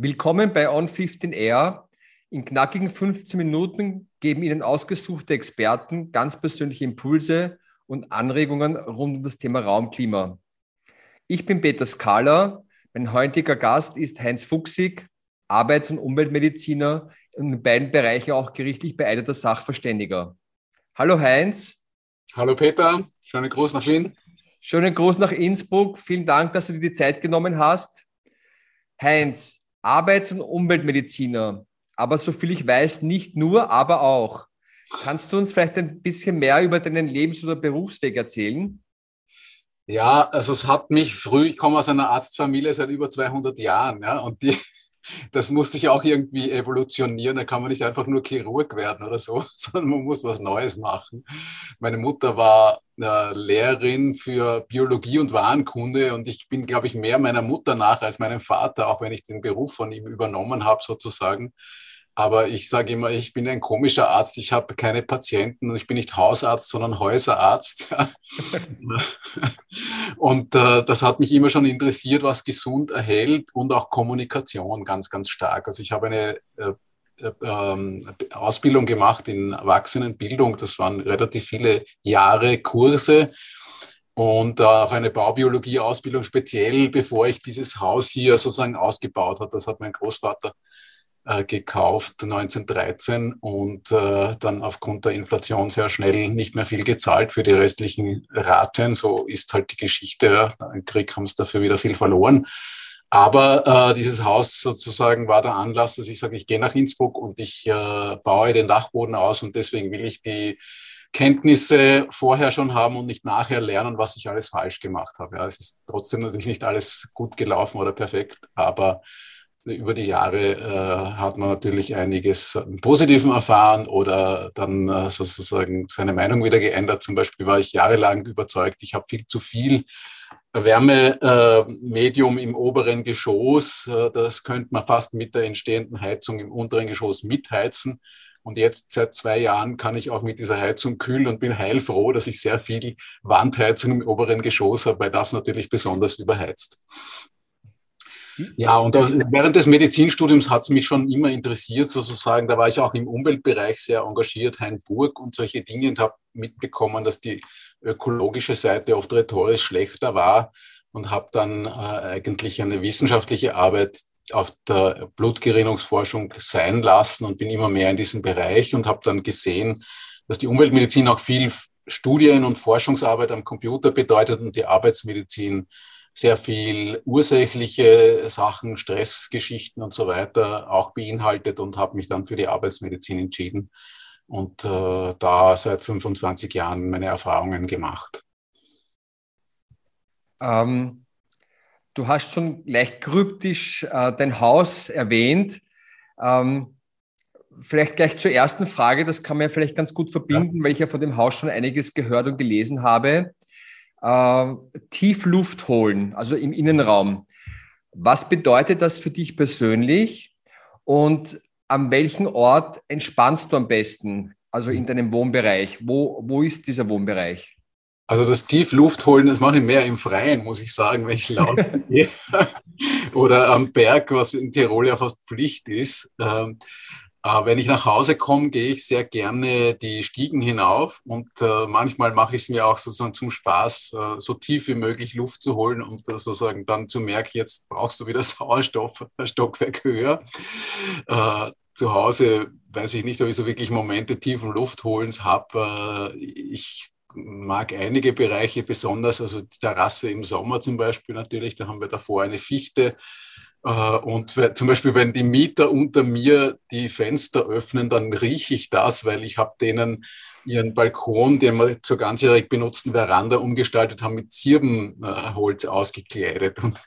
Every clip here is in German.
Willkommen bei On 15 Air. In knackigen 15 Minuten geben Ihnen ausgesuchte Experten ganz persönliche Impulse und Anregungen rund um das Thema Raumklima. Ich bin Peter Skala. Mein heutiger Gast ist Heinz Fuchsig, Arbeits- und Umweltmediziner und in beiden Bereichen auch gerichtlich beeideter Sachverständiger. Hallo Heinz. Hallo Peter, schönen Gruß nach Wien. Schönen Gruß nach Innsbruck. Vielen Dank, dass du dir die Zeit genommen hast. Heinz, Arbeits- und Umweltmediziner, aber soviel ich weiß, nicht nur, aber auch. Kannst du uns vielleicht ein bisschen mehr über deinen Lebens- oder Berufsweg erzählen? Ja, also es hat mich früh, ich komme aus einer Arztfamilie seit über 200 Jahren, ja, und die, das muss sich auch irgendwie evolutionieren. Da kann man nicht einfach nur Chirurg werden oder so, sondern man muss was Neues machen. Meine Mutter war äh, Lehrerin für Biologie und Warenkunde und ich bin, glaube ich, mehr meiner Mutter nach als meinem Vater, auch wenn ich den Beruf von ihm übernommen habe, sozusagen. Aber ich sage immer, ich bin ein komischer Arzt. Ich habe keine Patienten. Ich bin nicht Hausarzt, sondern Häuserarzt. und äh, das hat mich immer schon interessiert, was gesund erhält und auch Kommunikation ganz, ganz stark. Also ich habe eine äh, äh, ähm, Ausbildung gemacht in Erwachsenenbildung. Das waren relativ viele Jahre Kurse und auch eine Baubiologie-Ausbildung speziell, bevor ich dieses Haus hier sozusagen ausgebaut habe. Das hat mein Großvater äh, gekauft 1913 und äh, dann aufgrund der Inflation sehr schnell nicht mehr viel gezahlt für die restlichen Raten. So ist halt die Geschichte. Im Krieg haben sie dafür wieder viel verloren. Aber äh, dieses Haus sozusagen war der Anlass, dass ich sage, ich gehe nach Innsbruck und ich äh, baue den Dachboden aus und deswegen will ich die Kenntnisse vorher schon haben und nicht nachher lernen, was ich alles falsch gemacht habe. Ja, es ist trotzdem natürlich nicht alles gut gelaufen oder perfekt, aber über die Jahre äh, hat man natürlich einiges Positiven erfahren oder dann äh, sozusagen seine Meinung wieder geändert. Zum Beispiel war ich jahrelang überzeugt, ich habe viel zu viel Wärmemedium äh, im oberen Geschoss. Äh, das könnte man fast mit der entstehenden Heizung im unteren Geschoss mitheizen. Und jetzt seit zwei Jahren kann ich auch mit dieser Heizung kühlen und bin heilfroh, dass ich sehr viel Wandheizung im oberen Geschoss habe, weil das natürlich besonders überheizt. Ja, und das, während des Medizinstudiums hat es mich schon immer interessiert, sozusagen. Da war ich auch im Umweltbereich sehr engagiert, Hainburg und solche Dinge und habe mitbekommen, dass die ökologische Seite oft rhetorisch schlechter war und habe dann äh, eigentlich eine wissenschaftliche Arbeit auf der Blutgerinnungsforschung sein lassen und bin immer mehr in diesem Bereich und habe dann gesehen, dass die Umweltmedizin auch viel Studien- und Forschungsarbeit am Computer bedeutet und die Arbeitsmedizin sehr viel ursächliche Sachen, Stressgeschichten und so weiter auch beinhaltet und habe mich dann für die Arbeitsmedizin entschieden und äh, da seit 25 Jahren meine Erfahrungen gemacht. Ähm, du hast schon leicht kryptisch äh, dein Haus erwähnt. Ähm, vielleicht gleich zur ersten Frage, das kann man ja vielleicht ganz gut verbinden, ja. weil ich ja von dem Haus schon einiges gehört und gelesen habe äh, tief Luft holen, also im Innenraum. Was bedeutet das für dich persönlich und an welchem Ort entspannst du am besten, also in deinem Wohnbereich? Wo, wo ist dieser Wohnbereich? Also das Tiefluft holen, das mache ich mehr im Freien, muss ich sagen, wenn ich laufen gehe. Oder am Berg, was in Tirol ja fast Pflicht ist. Äh, wenn ich nach Hause komme, gehe ich sehr gerne die Stiegen hinauf und äh, manchmal mache ich es mir auch sozusagen zum Spaß, äh, so tief wie möglich Luft zu holen und sozusagen dann zu merken, jetzt brauchst du wieder Sauerstoff, Stockwerk höher. Äh, zu Hause weiß ich nicht, ob ich so wirklich Momente tiefen Luftholens habe. Äh, ich mag einige Bereiche besonders, also die Terrasse im Sommer zum Beispiel natürlich, da haben wir davor eine Fichte äh, und zum Beispiel, wenn die Mieter unter mir die Fenster öffnen, dann rieche ich das, weil ich habe denen ihren Balkon, den wir zur ganzjährig benutzten Veranda umgestaltet haben, mit Zirbenholz ausgekleidet. Und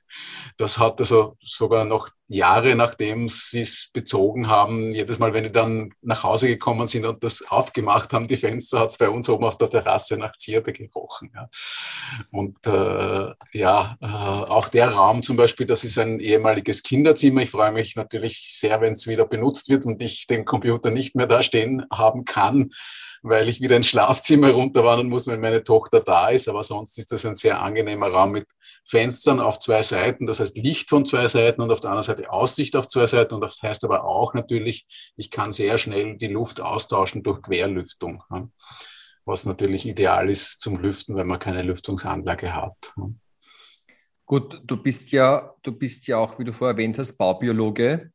das hat also sogar noch Jahre, nachdem sie es bezogen haben, jedes Mal, wenn die dann nach Hause gekommen sind und das aufgemacht haben, die Fenster, hat es bei uns oben auf der Terrasse nach Zirbe gerochen. Ja. Und äh, ja, äh, auch der Raum zum Beispiel, das ist ein ehemaliges Kinderzimmer. Ich freue mich natürlich sehr, wenn es wieder benutzt wird und ich den Computer nicht mehr da stehen haben kann weil ich wieder ins Schlafzimmer runterwandern muss, wenn meine Tochter da ist. Aber sonst ist das ein sehr angenehmer Raum mit Fenstern auf zwei Seiten. Das heißt Licht von zwei Seiten und auf der anderen Seite Aussicht auf zwei Seiten. Und das heißt aber auch natürlich, ich kann sehr schnell die Luft austauschen durch Querlüftung. Was natürlich ideal ist zum Lüften, wenn man keine Lüftungsanlage hat. Gut, du bist ja, du bist ja auch, wie du vorher erwähnt hast, Baubiologe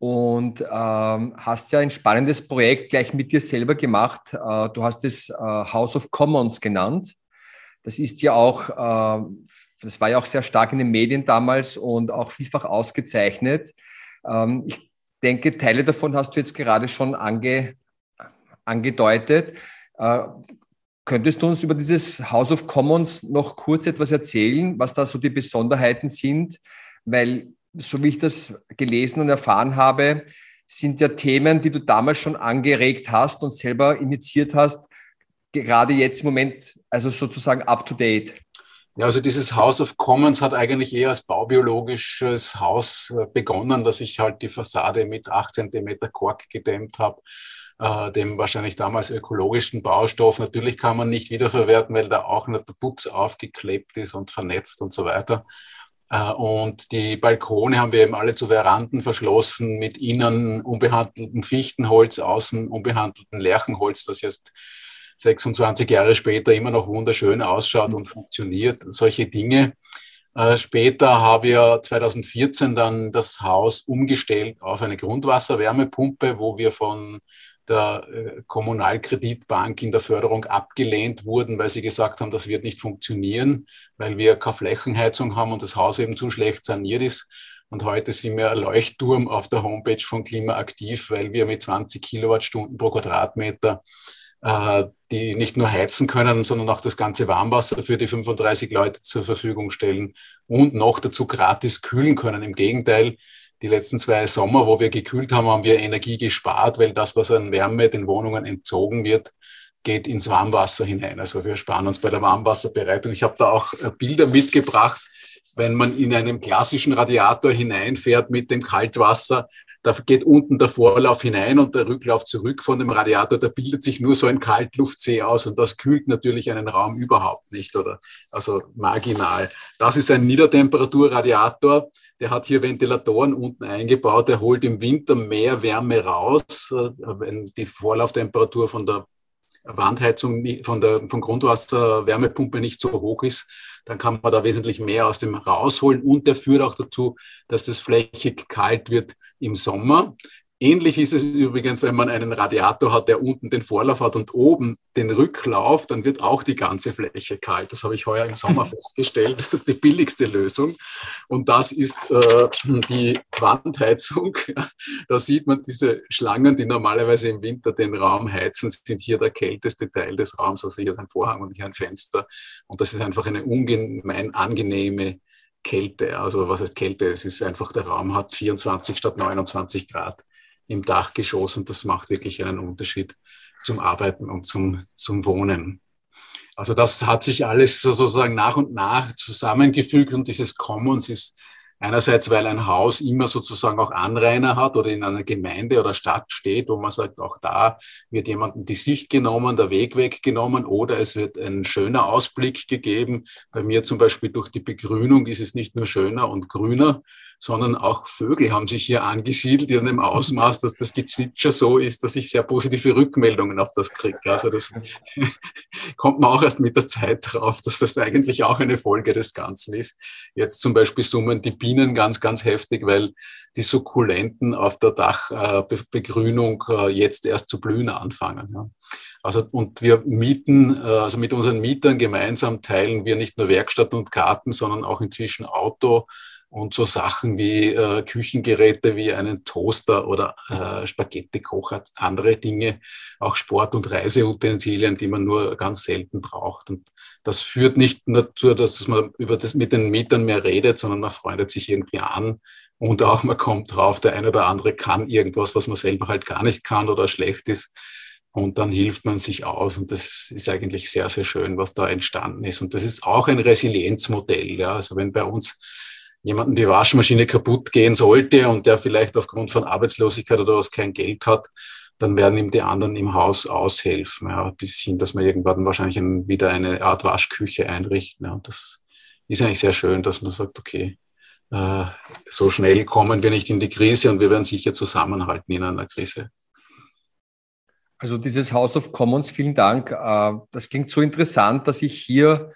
und ähm, hast ja ein spannendes Projekt gleich mit dir selber gemacht. Äh, du hast es äh, House of Commons genannt. Das ist ja auch, äh, das war ja auch sehr stark in den Medien damals und auch vielfach ausgezeichnet. Ähm, ich denke, Teile davon hast du jetzt gerade schon ange, angedeutet. Äh, Könntest du uns über dieses House of Commons noch kurz etwas erzählen, was da so die Besonderheiten sind? Weil, so wie ich das gelesen und erfahren habe, sind ja Themen, die du damals schon angeregt hast und selber initiiert hast, gerade jetzt im Moment, also sozusagen up to date. Ja, also dieses House of Commons hat eigentlich eher als baubiologisches Haus äh, begonnen, dass ich halt die Fassade mit 8 Zentimeter Kork gedämmt habe äh, dem wahrscheinlich damals ökologischen Baustoff. Natürlich kann man nicht wiederverwerten, weil da auch noch der Putz aufgeklebt ist und vernetzt und so weiter. Äh, und die Balkone haben wir eben alle zu Veranden verschlossen mit innen unbehandeltem Fichtenholz, außen unbehandeltem Lärchenholz, das jetzt 26 Jahre später immer noch wunderschön ausschaut und funktioniert. Solche Dinge. Äh, später habe ich 2014 dann das Haus umgestellt auf eine Grundwasserwärmepumpe, wo wir von der äh, Kommunalkreditbank in der Förderung abgelehnt wurden, weil sie gesagt haben, das wird nicht funktionieren, weil wir keine Flächenheizung haben und das Haus eben zu schlecht saniert ist. Und heute sind wir ein Leuchtturm auf der Homepage von Klimaaktiv, weil wir mit 20 Kilowattstunden pro Quadratmeter äh, die nicht nur heizen können, sondern auch das ganze Warmwasser für die 35 Leute zur Verfügung stellen und noch dazu gratis kühlen können. Im Gegenteil, die letzten zwei Sommer, wo wir gekühlt haben, haben wir Energie gespart, weil das, was an Wärme den Wohnungen entzogen wird, geht ins Warmwasser hinein. Also wir sparen uns bei der Warmwasserbereitung. Ich habe da auch äh, Bilder mitgebracht, wenn man in einem klassischen Radiator hineinfährt mit dem Kaltwasser, da geht unten der Vorlauf hinein und der Rücklauf zurück von dem Radiator. Da bildet sich nur so ein Kaltluftsee aus und das kühlt natürlich einen Raum überhaupt nicht oder also marginal. Das ist ein Niedertemperaturradiator der hat hier Ventilatoren unten eingebaut, der holt im Winter mehr Wärme raus, äh, wenn die Vorlauftemperatur von der Wandheizung, von der von Grundwasserwärmepumpe nicht so hoch ist, dann kann man da wesentlich mehr aus dem rausholen und der führt auch dazu, dass das flächig kalt wird im Sommer. Ähnlich ist es übrigens, wenn man einen Radiator hat, der unten den Vorlauf hat und oben den Rücklauf, dann wird auch die ganze Fläche kalt. Das habe ich heuer im Sommer festgestellt. Das ist die billigste Lösung. Und das ist äh, die Wandheizung. Da sieht man diese Schlangen, die normalerweise im Winter den Raum heizen, sind hier der kälteste Teil des Raums. Also hier ist ein Vorhang und hier ein Fenster. Und das ist einfach eine ungemein angenehme Kälte. Also was heißt Kälte? Es ist einfach, der Raum hat 24 statt 29 Grad im Dachgeschoss und das macht wirklich einen Unterschied zum Arbeiten und zum, zum Wohnen. Also das hat sich alles sozusagen nach und nach zusammengefügt und dieses Commons ist einerseits, weil ein Haus immer sozusagen auch Anrainer hat oder in einer Gemeinde oder Stadt steht, wo man sagt, auch da wird jemandem die Sicht genommen, der Weg weggenommen oder es wird ein schöner Ausblick gegeben. Bei mir zum Beispiel durch die Begrünung ist es nicht nur schöner und grüner, sondern auch Vögel haben sich hier angesiedelt in einem Ausmaß, dass das Gezwitscher so ist, dass ich sehr positive Rückmeldungen auf das kriege. Also das kommt man auch erst mit der Zeit drauf, dass das eigentlich auch eine Folge des Ganzen ist. Jetzt zum Beispiel summen die Bienen ganz, ganz heftig, weil die Sukkulenten auf der Dachbegrünung äh, jetzt erst zu blühen anfangen. Also, und wir mieten, äh, also mit unseren Mietern gemeinsam teilen wir nicht nur Werkstatt und Garten, sondern auch inzwischen Auto, und so Sachen wie äh, Küchengeräte wie einen Toaster oder äh, Spaghetti-Kocher, andere Dinge, auch Sport- und Reiseutensilien, die man nur ganz selten braucht. Und das führt nicht dazu, dass man über das mit den Mietern mehr redet, sondern man freundet sich irgendwie an und auch man kommt drauf, der eine oder andere kann irgendwas, was man selber halt gar nicht kann oder schlecht ist. Und dann hilft man sich aus. Und das ist eigentlich sehr, sehr schön, was da entstanden ist. Und das ist auch ein Resilienzmodell. Ja. Also wenn bei uns jemanden die Waschmaschine kaputt gehen sollte und der vielleicht aufgrund von Arbeitslosigkeit oder was kein Geld hat, dann werden ihm die anderen im Haus aushelfen, ja, bis hin, dass wir irgendwann wahrscheinlich ein, wieder eine Art Waschküche einrichten. Ja. Das ist eigentlich sehr schön, dass man sagt, okay, äh, so schnell kommen wir nicht in die Krise und wir werden sicher zusammenhalten in einer Krise. Also dieses House of Commons, vielen Dank. Äh, das klingt so interessant, dass ich hier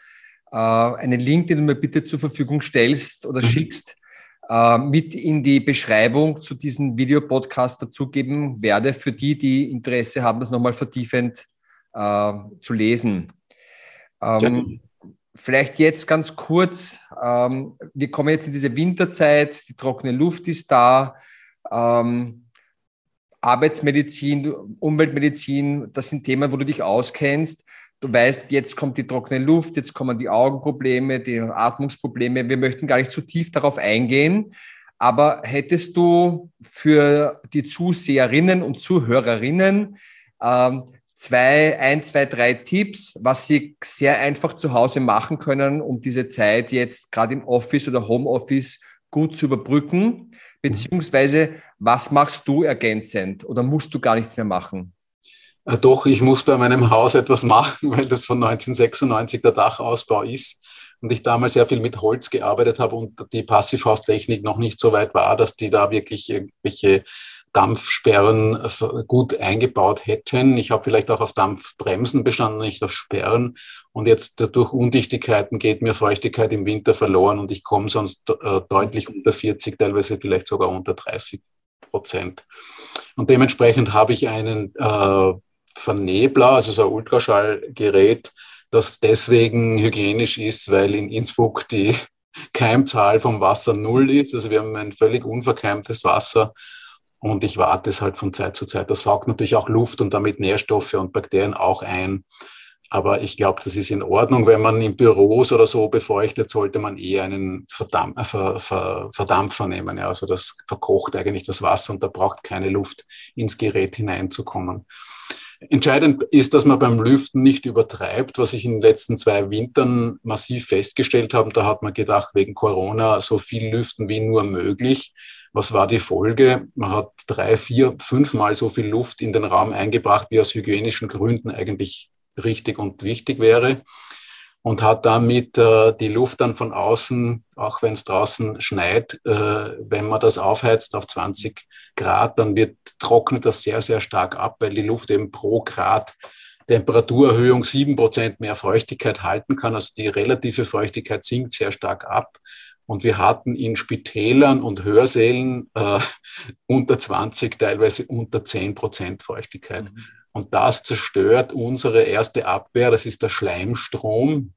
einen Link, den du mir bitte zur Verfügung stellst oder mhm. schickst, äh, mit in die Beschreibung zu diesem Videopodcast dazugeben werde, für die, die Interesse haben, das nochmal vertiefend zu lesen. Ähm, vielleicht jetzt ganz kurz, ähm, wir kommen jetzt in diese Winterzeit, die trockene Luft ist da. Ähm, Arbeitsmedizin, Umweltmedizin, das sind Themen, wo du dich auskennst. Du weißt, jetzt kommt die trockene Luft, jetzt kommen die Augenprobleme, die Atmungsprobleme. Wir möchten gar nicht zu tief darauf eingehen. Aber hättest du für die Zuseherinnen und Zuhörerinnen ähm, zwei, ein, zwei, drei Tipps, was sie sehr einfach zu Hause machen können, um diese Zeit jetzt gerade im Office oder Homeoffice gut zu überbrücken? Beziehungsweise, was machst du ergänzend oder musst du gar nichts mehr machen? Äh, doch, ich muss bei meinem Haus etwas machen, weil das von 1996 der Dachausbau ist und ich damals sehr viel mit Holz gearbeitet habe und die Passivhaustechnik noch nicht so weit war, dass die da wirklich irgendwelche Dampfsperren äh, gut eingebaut hätten. Ich habe vielleicht auch auf Dampfbremsen bestanden, nicht auf Sperren. Und jetzt durch Undichtigkeiten geht mir Feuchtigkeit im Winter verloren und ich komme sonst äh, deutlich unter 40, teilweise vielleicht sogar unter 30 Prozent. Und dementsprechend habe ich einen äh, Vernebler, also so ein Ultraschallgerät, das deswegen hygienisch ist, weil in Innsbruck die Keimzahl vom Wasser null ist. Also wir haben ein völlig unverkeimtes Wasser und ich warte es halt von Zeit zu Zeit. Das saugt natürlich auch Luft und damit Nährstoffe und Bakterien auch ein. Aber ich glaube, das ist in Ordnung. Wenn man in Büros oder so befeuchtet, sollte man eher einen Verdampf äh, Ver Ver Verdampfer nehmen. Ja. Also das verkocht eigentlich das Wasser und da braucht keine Luft ins Gerät hineinzukommen. Entscheidend ist, dass man beim Lüften nicht übertreibt, was ich in den letzten zwei Wintern massiv festgestellt habe. Da hat man gedacht, wegen Corona so viel lüften wie nur möglich. Was war die Folge? Man hat drei, vier, fünfmal so viel Luft in den Raum eingebracht, wie aus hygienischen Gründen eigentlich richtig und wichtig wäre. Und hat damit äh, die Luft dann von außen, auch wenn es draußen schneit, äh, wenn man das aufheizt auf 20 Grad, dann wird, trocknet das sehr, sehr stark ab, weil die Luft eben pro Grad Temperaturerhöhung sieben Prozent mehr Feuchtigkeit halten kann. Also die relative Feuchtigkeit sinkt sehr stark ab. Und wir hatten in Spitälern und Hörsälen äh, unter 20, teilweise unter 10 Prozent Feuchtigkeit. Mhm. Und das zerstört unsere erste Abwehr. Das ist der Schleimstrom.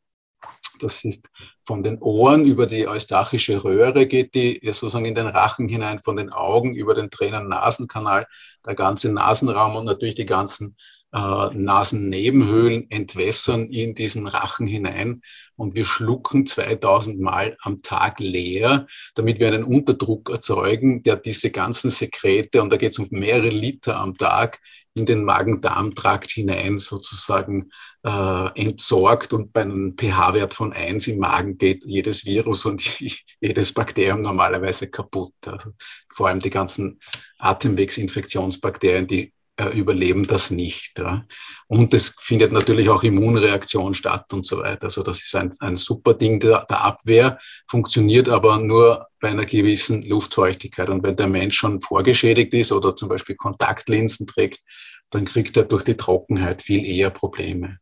Das ist von den Ohren über die eustachische Röhre geht die sozusagen in den Rachen hinein, von den Augen über den Tränen-Nasenkanal, der ganze Nasenraum und natürlich die ganzen äh, Nasennebenhöhlen entwässern in diesen Rachen hinein und wir schlucken 2000 Mal am Tag leer, damit wir einen Unterdruck erzeugen, der diese ganzen Sekrete, und da geht es um mehrere Liter am Tag, in den Magen-Darm-Trakt hinein sozusagen äh, entsorgt und bei einem pH-Wert von 1 im Magen geht jedes Virus und jedes Bakterium normalerweise kaputt. Also vor allem die ganzen Atemwegsinfektionsbakterien, die überleben das nicht. Ja. Und es findet natürlich auch Immunreaktion statt und so weiter. Also das ist ein, ein super Ding der, der Abwehr, funktioniert aber nur bei einer gewissen Luftfeuchtigkeit. Und wenn der Mensch schon vorgeschädigt ist oder zum Beispiel Kontaktlinsen trägt, dann kriegt er durch die Trockenheit viel eher Probleme.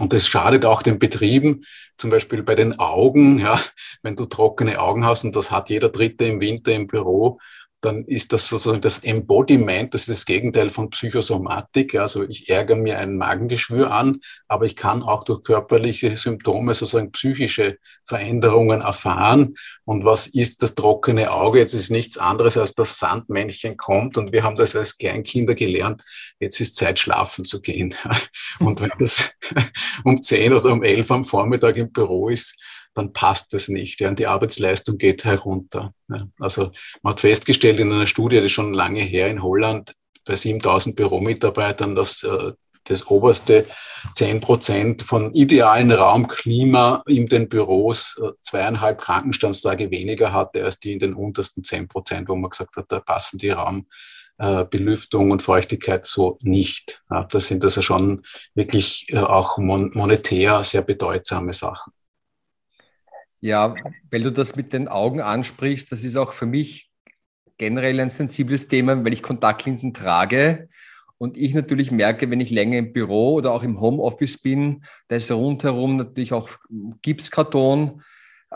Und das schadet auch den Betrieben, zum Beispiel bei den Augen. Ja, wenn du trockene Augen hast, und das hat jeder Dritte im Winter im Büro, dann ist das sozusagen das Embodiment, das ist das Gegenteil von Psychosomatik. Also ich ärgere mir ein Magengeschwür an, aber ich kann auch durch körperliche Symptome sozusagen psychische Veränderungen erfahren. Und was ist das trockene Auge? Jetzt ist nichts anderes, als das Sandmännchen kommt. Und wir haben das als Kleinkinder gelernt. Jetzt ist Zeit, schlafen zu gehen. Und wenn das um zehn oder um elf am Vormittag im Büro ist, dann passt das nicht. Ja, und die Arbeitsleistung geht herunter. Ja. Also man hat festgestellt in einer Studie, die schon lange her in Holland, bei 7000 Büromitarbeitern, dass äh, das oberste 10 Prozent von idealen Raumklima in den Büros äh, zweieinhalb Krankenstandstage weniger hatte als die in den untersten 10 Prozent, wo man gesagt hat, da passen die Raum, äh, Belüftung und Feuchtigkeit so nicht. Das sind also schon wirklich äh, auch mon monetär sehr bedeutsame Sachen. Ja, weil du das mit den Augen ansprichst, das ist auch für mich generell ein sensibles Thema, weil ich Kontaktlinsen trage und ich natürlich merke, wenn ich länger im Büro oder auch im Homeoffice bin, da ist rundherum natürlich auch Gipskarton,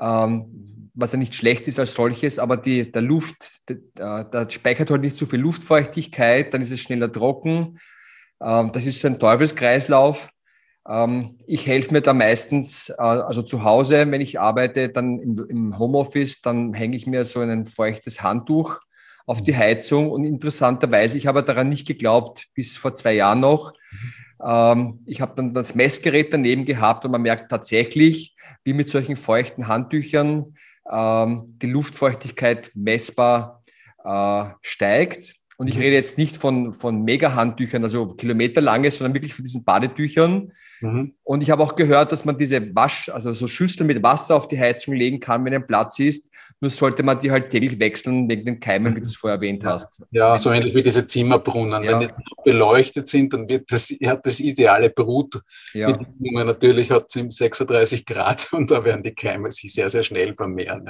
ähm, was ja nicht schlecht ist als solches, aber die, der Luft, der speichert halt nicht so viel Luftfeuchtigkeit, dann ist es schneller trocken. Ähm, das ist so ein Teufelskreislauf. Ähm, ich helfe mir da meistens, äh, also zu Hause, wenn ich arbeite, dann im, Homeoffice, dann hänge ich mir so ein feuchtes Handtuch auf die Heizung. Und interessanterweise, ich habe daran nicht geglaubt, bis vor zwei Jahren noch. Ähm, ich habe dann das Messgerät daneben gehabt und man merkt tatsächlich, wie mit solchen feuchten Handtüchern ähm, die Luftfeuchtigkeit messbar äh, steigt. Und ich mhm. rede jetzt nicht von, von Mega-Handtüchern, also kilometerlange, sondern wirklich von diesen Badetüchern. Mhm. Und ich habe auch gehört, dass man diese Wasch, also so Schüsseln mit Wasser auf die Heizung legen kann, wenn ein Platz ist. Nur sollte man die halt täglich wechseln wegen den Keimen, wie du es vorher erwähnt hast. Ja, so ähnlich wie diese Zimmerbrunnen. Ja. Wenn die beleuchtet sind, dann wird das, hat das ideale Brut. Ja. Natürlich hat es 36 Grad und da werden die Keime sich sehr, sehr schnell vermehren.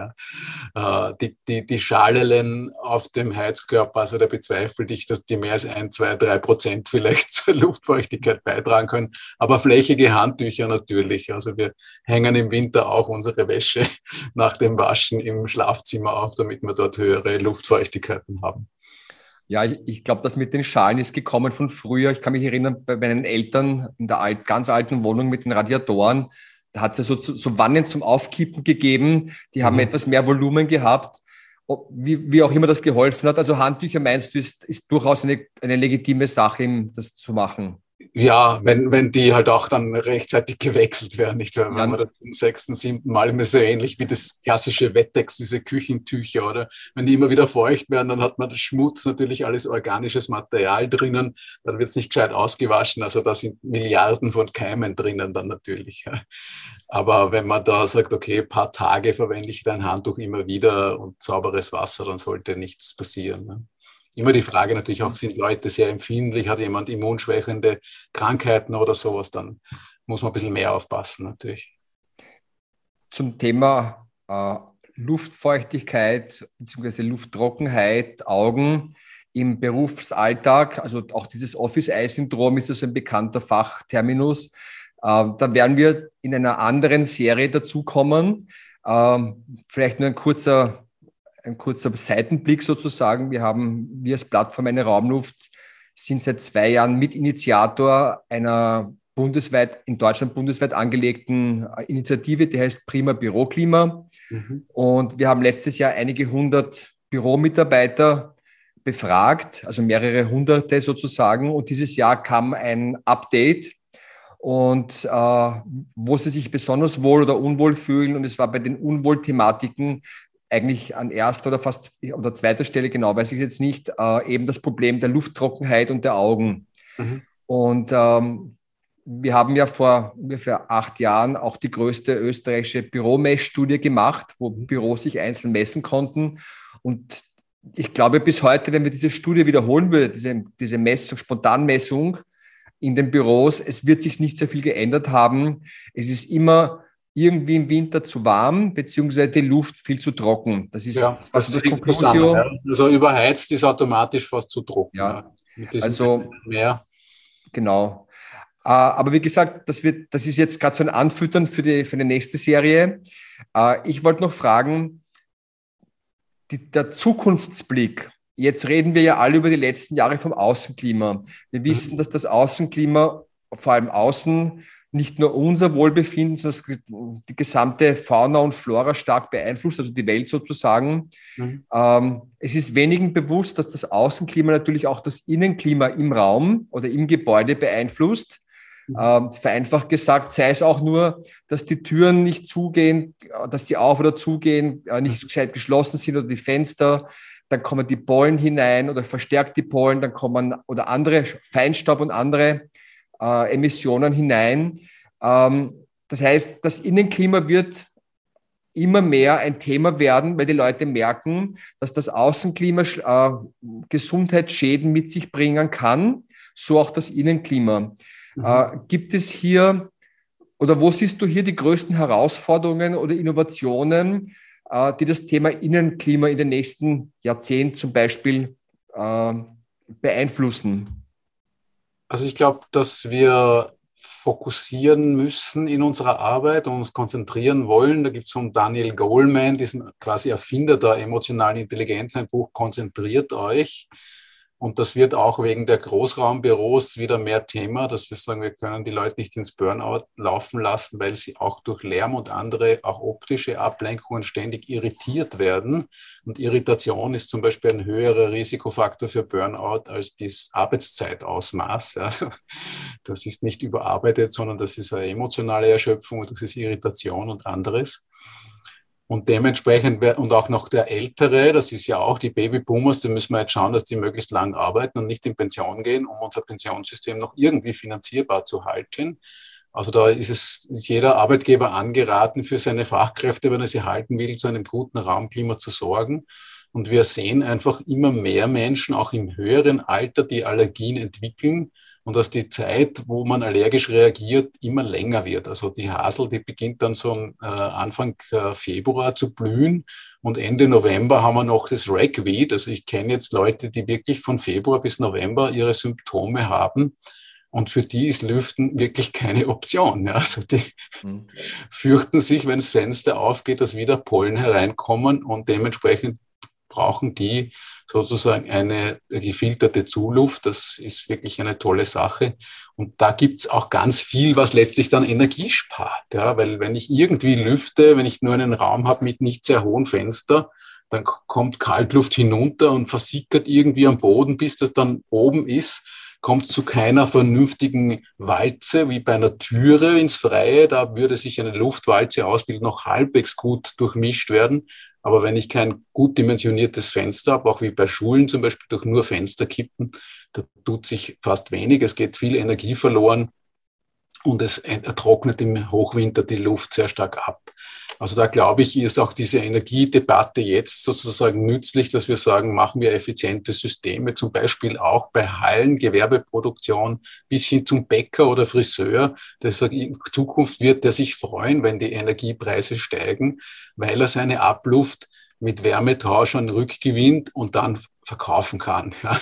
Ja. Äh, die, die, die Schalelen auf dem Heizkörper, also da bezweifle ich, dass die mehr als ein, zwei, drei Prozent vielleicht zur Luftfeuchtigkeit beitragen können. Aber flächige Handtücher natürlich. Also wir hängen im Winter auch unsere Wäsche nach dem Waschen im Schlafzimmer auf, damit wir dort höhere Luftfeuchtigkeiten haben. Ja, ich, ich glaube, das mit den Schalen ist gekommen von früher. Ich kann mich erinnern, bei meinen Eltern in der alt, ganz alten Wohnung mit den Radiatoren, da hat es ja so, so Wannen zum Aufkippen gegeben. Die haben mhm. etwas mehr Volumen gehabt. Wie, wie, auch immer das geholfen hat. Also Handtücher meinst du, ist, ist durchaus eine, eine legitime Sache, das zu machen ja, wenn, wenn die halt auch dann rechtzeitig gewechselt werden, nicht wahr? Wenn ja. man das zum sechsten, siebten Mal immer so ähnlich wie das klassische Wettex, diese Küchentücher, oder? Wenn die immer wieder feucht werden, dann hat man das Schmutz natürlich alles organisches Material drinnen, dann wird es nicht gescheit ausgewaschen, also da sind Milliarden von Keimen drinnen dann natürlich. Ja. Aber wenn man da sagt, okay, ein paar Tage verwende ich dein Handtuch immer wieder und sauberes Wasser, dann sollte nichts passieren. Ne? Immer die Frage natürlich auch, sind Leute sehr empfindlich, hat jemand immunschwächende Krankheiten oder sowas, dann muss man ein bisschen mehr aufpassen natürlich. Zum Thema äh, Luftfeuchtigkeit bzw. Lufttrockenheit, Augen im Berufsalltag, also auch dieses Office-Eye-Syndrom ist also ein bekannter Fachterminus. Äh, da werden wir in einer anderen Serie dazukommen. Ähm, vielleicht nur ein kurzer ein kurzer Seitenblick sozusagen. Wir haben, wir als Plattform Eine Raumluft sind seit zwei Jahren Mitinitiator einer bundesweit, in Deutschland bundesweit angelegten Initiative, die heißt Prima Büroklima. Mhm. Und wir haben letztes Jahr einige hundert Büromitarbeiter befragt, also mehrere hunderte sozusagen. Und dieses Jahr kam ein Update und äh, wo sie sich besonders wohl oder unwohl fühlen. Und es war bei den Unwohlthematiken eigentlich an erster oder fast oder zweiter Stelle, genau weiß ich jetzt nicht, äh, eben das Problem der Lufttrockenheit und der Augen. Mhm. Und ähm, wir haben ja vor ungefähr acht Jahren auch die größte österreichische Büromessstudie gemacht, wo mhm. Büros sich einzeln messen konnten. Und ich glaube, bis heute, wenn wir diese Studie wiederholen würden, diese, diese Messung, Spontanmessung in den Büros, es wird sich nicht sehr viel geändert haben. Es ist immer irgendwie im Winter zu warm, beziehungsweise die Luft viel zu trocken. Das ist ja, das, was das Conclusio. Ja. Also überheizt ist automatisch fast zu trocken. Ja, also mehr. Genau. Äh, aber wie gesagt, das, wird, das ist jetzt gerade so ein Anfüttern für die, für die nächste Serie. Äh, ich wollte noch fragen, die, der Zukunftsblick. Jetzt reden wir ja alle über die letzten Jahre vom Außenklima. Wir mhm. wissen, dass das Außenklima vor allem außen nicht nur unser Wohlbefinden, sondern die gesamte Fauna und Flora stark beeinflusst, also die Welt sozusagen. Mhm. Ähm, es ist wenigen bewusst, dass das Außenklima natürlich auch das Innenklima im Raum oder im Gebäude beeinflusst. Mhm. Ähm, vereinfacht gesagt, sei es auch nur, dass die Türen nicht zugehen, dass die auf- oder zugehen, äh, nicht mhm. gescheit geschlossen sind oder die Fenster. Dann kommen die Pollen hinein oder verstärkt die Pollen, dann kommen oder andere Feinstaub und andere äh, Emissionen hinein. Ähm, das heißt, das Innenklima wird immer mehr ein Thema werden, weil die Leute merken, dass das Außenklima äh, Gesundheitsschäden mit sich bringen kann, so auch das Innenklima. Mhm. Äh, gibt es hier oder wo siehst du hier die größten Herausforderungen oder Innovationen, äh, die das Thema Innenklima in den nächsten Jahrzehnten zum Beispiel äh, beeinflussen? Also ich glaube, dass wir fokussieren müssen in unserer Arbeit und uns konzentrieren wollen. Da gibt es von Daniel Goleman, diesen quasi Erfinder der emotionalen Intelligenz, ein Buch Konzentriert euch. Und das wird auch wegen der Großraumbüros wieder mehr Thema, dass wir sagen, wir können die Leute nicht ins Burnout laufen lassen, weil sie auch durch Lärm und andere, auch optische Ablenkungen ständig irritiert werden. Und Irritation ist zum Beispiel ein höherer Risikofaktor für Burnout als das Arbeitszeitausmaß. Das ist nicht überarbeitet, sondern das ist eine emotionale Erschöpfung und das ist Irritation und anderes. Und dementsprechend, und auch noch der Ältere, das ist ja auch die Babyboomers, da müssen wir jetzt schauen, dass die möglichst lang arbeiten und nicht in Pension gehen, um unser Pensionssystem noch irgendwie finanzierbar zu halten. Also da ist es ist jeder Arbeitgeber angeraten, für seine Fachkräfte, wenn er sie halten will, zu einem guten Raumklima zu sorgen. Und wir sehen einfach immer mehr Menschen, auch im höheren Alter, die Allergien entwickeln und dass die Zeit, wo man allergisch reagiert, immer länger wird. Also die Hasel, die beginnt dann so äh, Anfang äh, Februar zu blühen und Ende November haben wir noch das Ragweed. Also ich kenne jetzt Leute, die wirklich von Februar bis November ihre Symptome haben. Und für die ist Lüften wirklich keine Option. Ja. Also die mhm. fürchten sich, wenn das Fenster aufgeht, dass wieder Pollen hereinkommen und dementsprechend brauchen die sozusagen eine gefilterte Zuluft. Das ist wirklich eine tolle Sache. Und da gibt's auch ganz viel, was letztlich dann Energie spart. Ja? Weil wenn ich irgendwie lüfte, wenn ich nur einen Raum habe mit nicht sehr hohen Fenster, dann kommt Kaltluft hinunter und versickert irgendwie am Boden, bis das dann oben ist kommt zu keiner vernünftigen Walze wie bei einer Türe ins Freie. Da würde sich eine Luftwalze ausbilden, noch halbwegs gut durchmischt werden. Aber wenn ich kein gut dimensioniertes Fenster habe, auch wie bei Schulen zum Beispiel durch nur Fenster kippen, da tut sich fast wenig. Es geht viel Energie verloren und es trocknet im Hochwinter die Luft sehr stark ab. Also da glaube ich, ist auch diese Energiedebatte jetzt sozusagen nützlich, dass wir sagen, machen wir effiziente Systeme, zum Beispiel auch bei Hallen, Gewerbeproduktion bis hin zum Bäcker oder Friseur. Das in Zukunft wird der sich freuen, wenn die Energiepreise steigen, weil er seine Abluft mit Wärmetauschern rückgewinnt und dann verkaufen kann. Ja.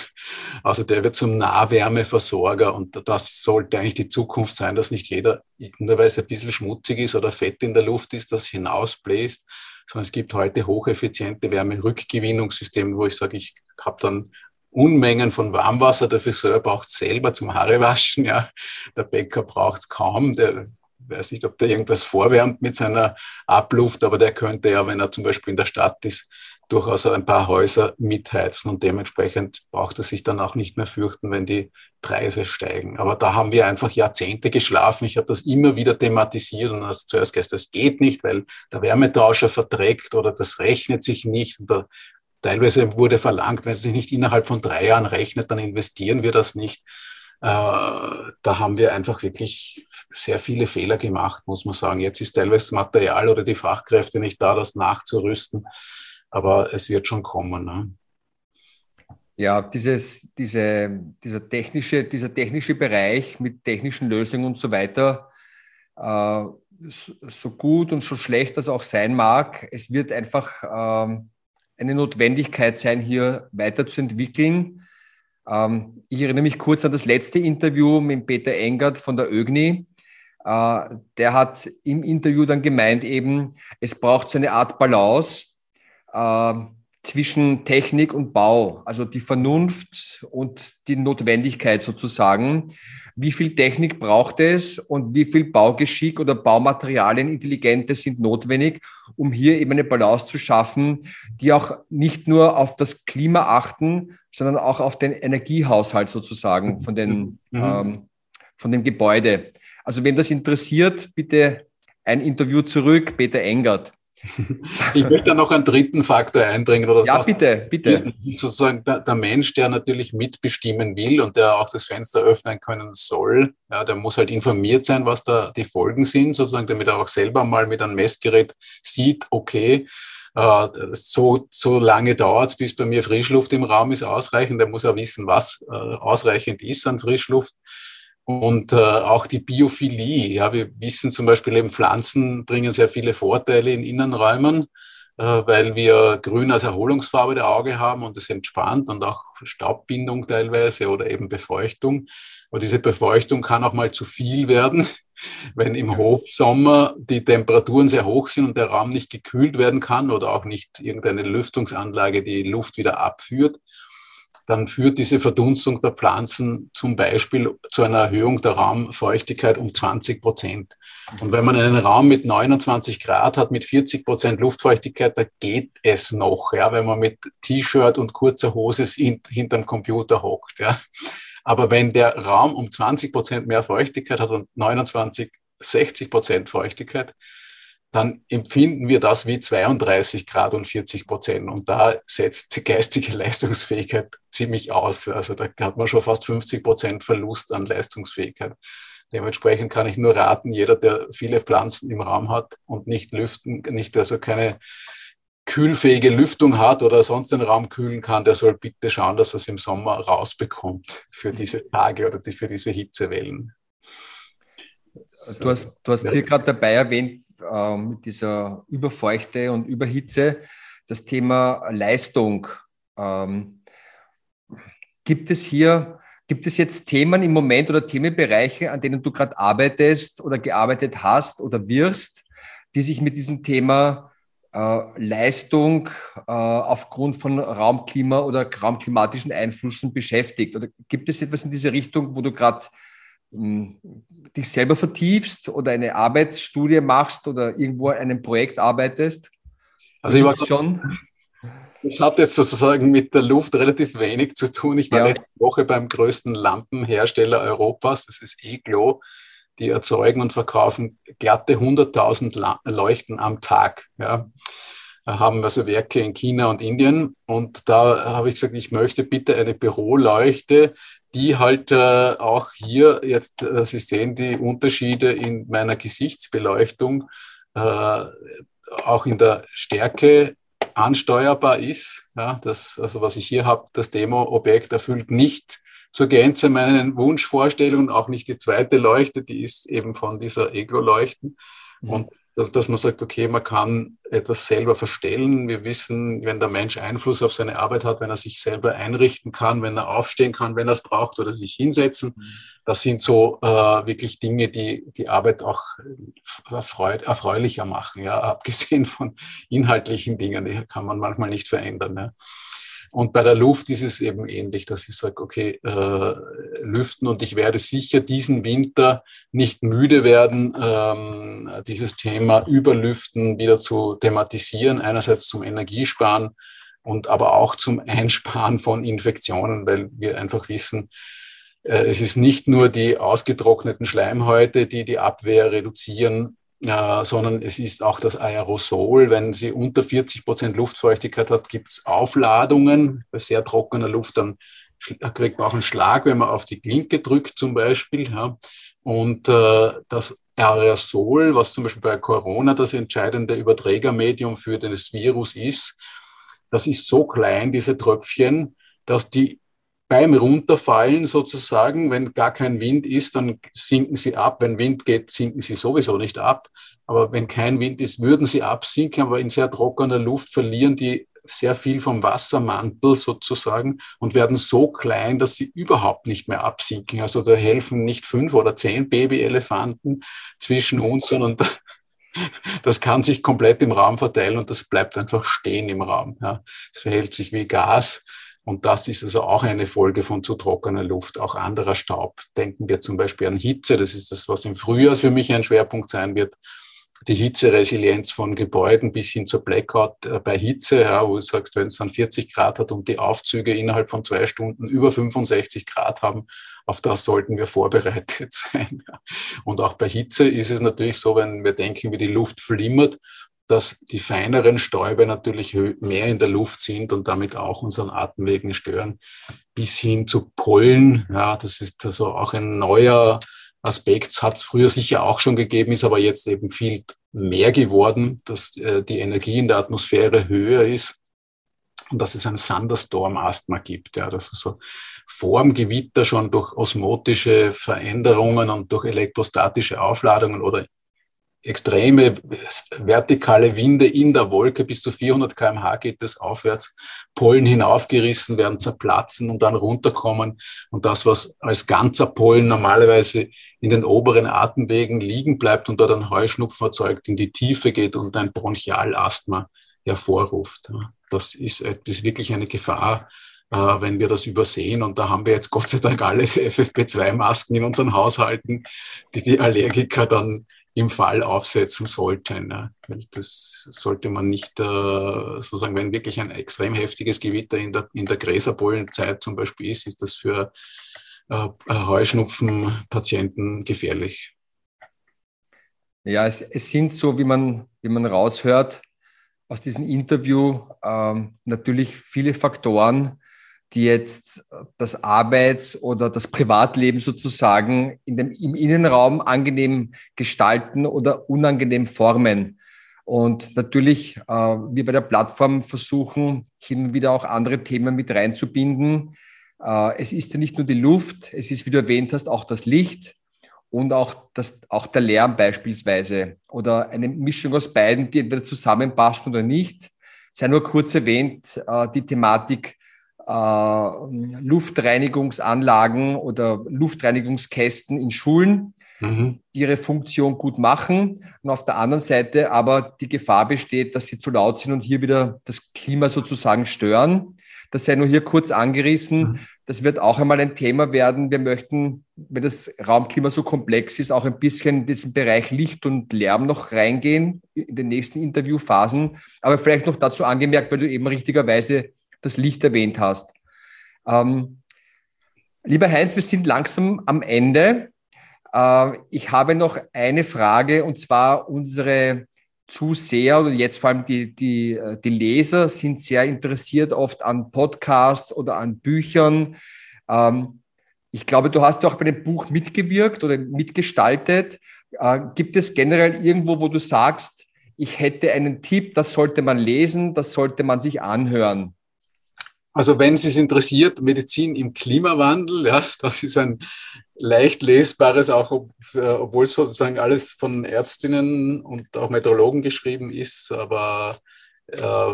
Also der wird zum Nahwärmeversorger und das sollte eigentlich die Zukunft sein, dass nicht jeder, nur weil es ein bisschen schmutzig ist oder Fett in der Luft ist, das hinausbläst, sondern es gibt heute hocheffiziente Wärmerückgewinnungssysteme, wo ich sage, ich habe dann Unmengen von Warmwasser. Der Friseur braucht selber zum Haarewaschen. Ja. Der Bäcker braucht es kaum. Der weiß nicht, ob der irgendwas vorwärmt mit seiner Abluft, aber der könnte ja, wenn er zum Beispiel in der Stadt ist, durchaus ein paar Häuser mitheizen und dementsprechend braucht er sich dann auch nicht mehr fürchten, wenn die Preise steigen. Aber da haben wir einfach Jahrzehnte geschlafen. Ich habe das immer wieder thematisiert und hast zuerst gesagt, das geht nicht, weil der Wärmetauscher verträgt oder das rechnet sich nicht. Da, teilweise wurde verlangt, wenn es sich nicht innerhalb von drei Jahren rechnet, dann investieren wir das nicht. Äh, da haben wir einfach wirklich sehr viele Fehler gemacht, muss man sagen. Jetzt ist teilweise das Material oder die Fachkräfte nicht da, das nachzurüsten aber es wird schon kommen. Ne? Ja, dieses, diese, dieser, technische, dieser technische Bereich mit technischen Lösungen und so weiter, äh, so gut und so schlecht das auch sein mag, es wird einfach äh, eine Notwendigkeit sein, hier weiterzuentwickeln. Ähm, ich erinnere mich kurz an das letzte Interview mit Peter Engert von der ÖGNI. Äh, der hat im Interview dann gemeint eben, es braucht so eine Art Balance äh, zwischen Technik und Bau, also die Vernunft und die Notwendigkeit sozusagen. Wie viel Technik braucht es und wie viel Baugeschick oder Baumaterialien intelligente sind notwendig, um hier eben eine Balance zu schaffen, die auch nicht nur auf das Klima achten, sondern auch auf den Energiehaushalt sozusagen von, den, mhm. ähm, von dem Gebäude. Also wenn das interessiert, bitte ein Interview zurück, Peter Engert. Ich möchte da noch einen dritten Faktor einbringen. Oder ja, bitte, bitte. Sozusagen der, der, Mensch, der natürlich mitbestimmen will und der auch das Fenster öffnen können soll. Ja, der muss halt informiert sein, was da die Folgen sind, sozusagen, damit er auch selber mal mit einem Messgerät sieht, okay, äh, so, so lange dauert es, bis bei mir Frischluft im Raum ist ausreichend. Der muss auch wissen, was äh, ausreichend ist an Frischluft. Und äh, auch die Biophilie. Ja, wir wissen zum Beispiel eben, Pflanzen bringen sehr viele Vorteile in Innenräumen, äh, weil wir grün als Erholungsfarbe der Auge haben und es entspannt und auch Staubbindung teilweise oder eben Befeuchtung. Aber diese Befeuchtung kann auch mal zu viel werden, wenn im Hochsommer die Temperaturen sehr hoch sind und der Raum nicht gekühlt werden kann oder auch nicht irgendeine Lüftungsanlage die Luft wieder abführt dann führt diese Verdunstung der Pflanzen zum Beispiel zu einer Erhöhung der Raumfeuchtigkeit um 20 Prozent. Und wenn man einen Raum mit 29 Grad hat, mit 40 Prozent Luftfeuchtigkeit, da geht es noch, ja, wenn man mit T-Shirt und kurzer Hose hinterm Computer hockt. Ja. Aber wenn der Raum um 20 Prozent mehr Feuchtigkeit hat und 29, 60 Prozent Feuchtigkeit, dann empfinden wir das wie 32 Grad und 40 Prozent. Und da setzt die geistige Leistungsfähigkeit ziemlich aus. Also da hat man schon fast 50 Prozent Verlust an Leistungsfähigkeit. Dementsprechend kann ich nur raten, jeder, der viele Pflanzen im Raum hat und nicht lüften, nicht also keine kühlfähige Lüftung hat oder sonst den Raum kühlen kann, der soll bitte schauen, dass er es im Sommer rausbekommt für diese Tage oder für diese Hitzewellen. Du hast, du hast hier gerade dabei erwähnt, äh, mit dieser Überfeuchte und Überhitze, das Thema Leistung. Ähm, gibt es hier, gibt es jetzt Themen im Moment oder Themenbereiche, an denen du gerade arbeitest oder gearbeitet hast oder wirst, die sich mit diesem Thema äh, Leistung äh, aufgrund von Raumklima oder raumklimatischen Einflüssen beschäftigt? Oder gibt es etwas in diese Richtung, wo du gerade dich selber vertiefst oder eine Arbeitsstudie machst oder irgendwo an einem Projekt arbeitest? Also ich war schon. Das hat jetzt sozusagen mit der Luft relativ wenig zu tun. Ich war ja. letzte Woche beim größten Lampenhersteller Europas, das ist Eglo. Die erzeugen und verkaufen glatte 100.000 Leuchten am Tag. Ja. Da haben also Werke in China und Indien. Und da habe ich gesagt, ich möchte bitte eine Büroleuchte, die halt äh, auch hier jetzt, äh, Sie sehen die Unterschiede in meiner Gesichtsbeleuchtung, äh, auch in der Stärke ansteuerbar ist. Ja, das, also was ich hier habe, das Demo-Objekt erfüllt nicht zur Gänze meinen Wunschvorstellungen, auch nicht die zweite Leuchte, die ist eben von dieser Ego-Leuchten. Mhm. Und dass man sagt, okay, man kann etwas selber verstellen. Wir wissen, wenn der Mensch Einfluss auf seine Arbeit hat, wenn er sich selber einrichten kann, wenn er aufstehen kann, wenn er es braucht oder sich hinsetzen, mhm. das sind so äh, wirklich Dinge, die die Arbeit auch erfreut, erfreulicher machen. Ja, abgesehen von inhaltlichen Dingen, die kann man manchmal nicht verändern. Ja. Und bei der Luft ist es eben ähnlich, dass ich sage, okay, äh, lüften und ich werde sicher diesen Winter nicht müde werden, ähm, dieses Thema Überlüften wieder zu thematisieren. Einerseits zum Energiesparen und aber auch zum Einsparen von Infektionen, weil wir einfach wissen, äh, es ist nicht nur die ausgetrockneten Schleimhäute, die die Abwehr reduzieren, äh, sondern es ist auch das Aerosol. Wenn sie unter 40 Prozent Luftfeuchtigkeit hat, gibt es Aufladungen. Bei sehr trockener Luft dann kriegt man auch einen Schlag, wenn man auf die Klinke drückt zum Beispiel. Ja. Und äh, das Aerosol, was zum Beispiel bei Corona das entscheidende Überträgermedium für das Virus ist, das ist so klein, diese Tröpfchen, dass die beim Runterfallen sozusagen, wenn gar kein Wind ist, dann sinken sie ab. Wenn Wind geht, sinken sie sowieso nicht ab. Aber wenn kein Wind ist, würden sie absinken. Aber in sehr trockener Luft verlieren die sehr viel vom Wassermantel sozusagen und werden so klein, dass sie überhaupt nicht mehr absinken. Also da helfen nicht fünf oder zehn Babyelefanten zwischen uns, sondern das kann sich komplett im Raum verteilen und das bleibt einfach stehen im Raum. Ja. Es verhält sich wie Gas und das ist also auch eine Folge von zu trockener Luft, auch anderer Staub. Denken wir zum Beispiel an Hitze, das ist das, was im Frühjahr für mich ein Schwerpunkt sein wird. Die Hitzeresilienz von Gebäuden bis hin zur Blackout äh, bei Hitze, ja, wo du sagst, wenn es dann 40 Grad hat und die Aufzüge innerhalb von zwei Stunden über 65 Grad haben, auf das sollten wir vorbereitet sein. Und auch bei Hitze ist es natürlich so, wenn wir denken, wie die Luft flimmert, dass die feineren Stäube natürlich mehr in der Luft sind und damit auch unseren Atemwegen stören, bis hin zu Pollen. Ja, das ist also auch ein neuer Aspekt, hat es früher sicher auch schon gegeben, ist aber jetzt eben viel mehr geworden, dass äh, die Energie in der Atmosphäre höher ist und dass es ein Thunderstorm-Asthma gibt. Ja, dass so Formgewitter schon durch osmotische Veränderungen und durch elektrostatische Aufladungen oder extreme vertikale Winde in der Wolke, bis zu 400 kmh geht es aufwärts, Pollen hinaufgerissen werden, zerplatzen und dann runterkommen. Und das, was als ganzer Pollen normalerweise in den oberen Atemwegen liegen bleibt und dort ein Heuschnupfen erzeugt, in die Tiefe geht und ein Bronchialasthma hervorruft. Das ist, das ist wirklich eine Gefahr, äh, wenn wir das übersehen. Und da haben wir jetzt Gott sei Dank alle FFP2-Masken in unseren Haushalten, die die Allergiker dann im Fall aufsetzen sollten. Ja. Das sollte man nicht, äh, sozusagen, wenn wirklich ein extrem heftiges Gewitter in der, in der Gräserpollenzeit zum Beispiel ist, ist das für äh, Heuschnupfenpatienten gefährlich. Ja, es, es, sind so, wie man, wie man raushört aus diesem Interview, ähm, natürlich viele Faktoren, die jetzt das Arbeits- oder das Privatleben sozusagen in dem, im Innenraum angenehm gestalten oder unangenehm formen. Und natürlich, äh, wir bei der Plattform versuchen, hin und wieder auch andere Themen mit reinzubinden. Äh, es ist ja nicht nur die Luft, es ist, wie du erwähnt hast, auch das Licht und auch, das, auch der Lärm beispielsweise oder eine Mischung aus beiden, die entweder zusammenpassen oder nicht. Sei nur kurz erwähnt, äh, die Thematik Luftreinigungsanlagen oder Luftreinigungskästen in Schulen, mhm. die ihre Funktion gut machen. Und auf der anderen Seite aber die Gefahr besteht, dass sie zu laut sind und hier wieder das Klima sozusagen stören. Das sei nur hier kurz angerissen. Mhm. Das wird auch einmal ein Thema werden. Wir möchten, wenn das Raumklima so komplex ist, auch ein bisschen in diesen Bereich Licht und Lärm noch reingehen in den nächsten Interviewphasen. Aber vielleicht noch dazu angemerkt, weil du eben richtigerweise das Licht erwähnt hast. Ähm, lieber Heinz, wir sind langsam am Ende. Äh, ich habe noch eine Frage und zwar unsere Zuseher oder jetzt vor allem die, die, äh, die Leser sind sehr interessiert oft an Podcasts oder an Büchern. Ähm, ich glaube, du hast auch bei dem Buch mitgewirkt oder mitgestaltet. Äh, gibt es generell irgendwo, wo du sagst, ich hätte einen Tipp, das sollte man lesen, das sollte man sich anhören? Also wenn Sie es interessiert, Medizin im Klimawandel, ja, das ist ein leicht lesbares, auch ob, obwohl es sozusagen alles von Ärztinnen und auch Meteorologen geschrieben ist, aber äh,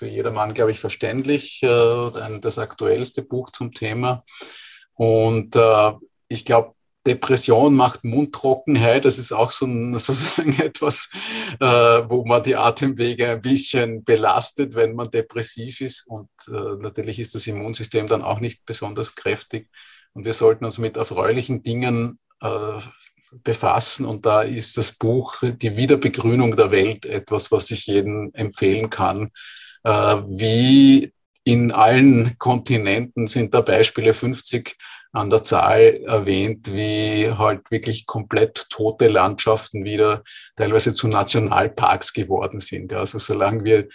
für jedermann, glaube ich, verständlich, äh, das aktuellste Buch zum Thema. Und äh, ich glaube, Depression macht Mundtrockenheit. Das ist auch so ein, sozusagen etwas, äh, wo man die Atemwege ein bisschen belastet, wenn man depressiv ist. Und äh, natürlich ist das Immunsystem dann auch nicht besonders kräftig. Und wir sollten uns mit erfreulichen Dingen äh, befassen. Und da ist das Buch Die Wiederbegrünung der Welt etwas, was ich jedem empfehlen kann. Äh, wie in allen Kontinenten sind da Beispiele 50 an der Zahl erwähnt, wie halt wirklich komplett tote Landschaften wieder teilweise zu Nationalparks geworden sind. Also solange wir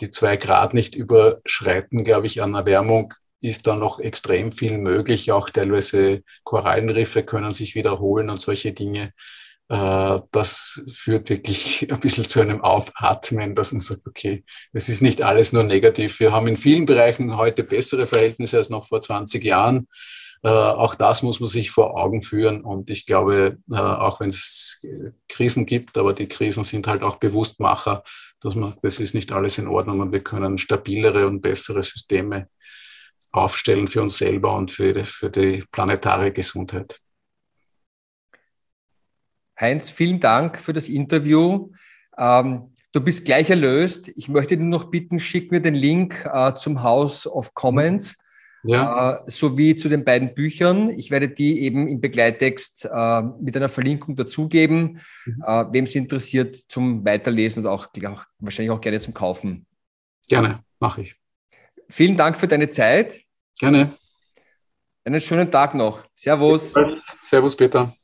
die zwei Grad nicht überschreiten, glaube ich, an Erwärmung ist da noch extrem viel möglich. Auch teilweise Korallenriffe können sich wiederholen und solche Dinge. Äh, das führt wirklich ein bisschen zu einem Aufatmen, dass man sagt, okay, es ist nicht alles nur negativ. Wir haben in vielen Bereichen heute bessere Verhältnisse als noch vor 20 Jahren. Äh, auch das muss man sich vor Augen führen. Und ich glaube, äh, auch wenn es Krisen gibt, aber die Krisen sind halt auch Bewusstmacher, dass man, das ist nicht alles in Ordnung und wir können stabilere und bessere Systeme aufstellen für uns selber und für die, für die planetare Gesundheit. Heinz, vielen Dank für das Interview. Ähm, du bist gleich erlöst. Ich möchte dir noch bitten, schick mir den Link äh, zum House of Commons ja. äh, sowie zu den beiden Büchern. Ich werde die eben im Begleittext äh, mit einer Verlinkung dazugeben, mhm. äh, wem es interessiert zum Weiterlesen und auch, auch wahrscheinlich auch gerne zum Kaufen. Gerne, mache ich. Vielen Dank für deine Zeit. Gerne. Einen schönen Tag noch. Servus. Servus, Peter.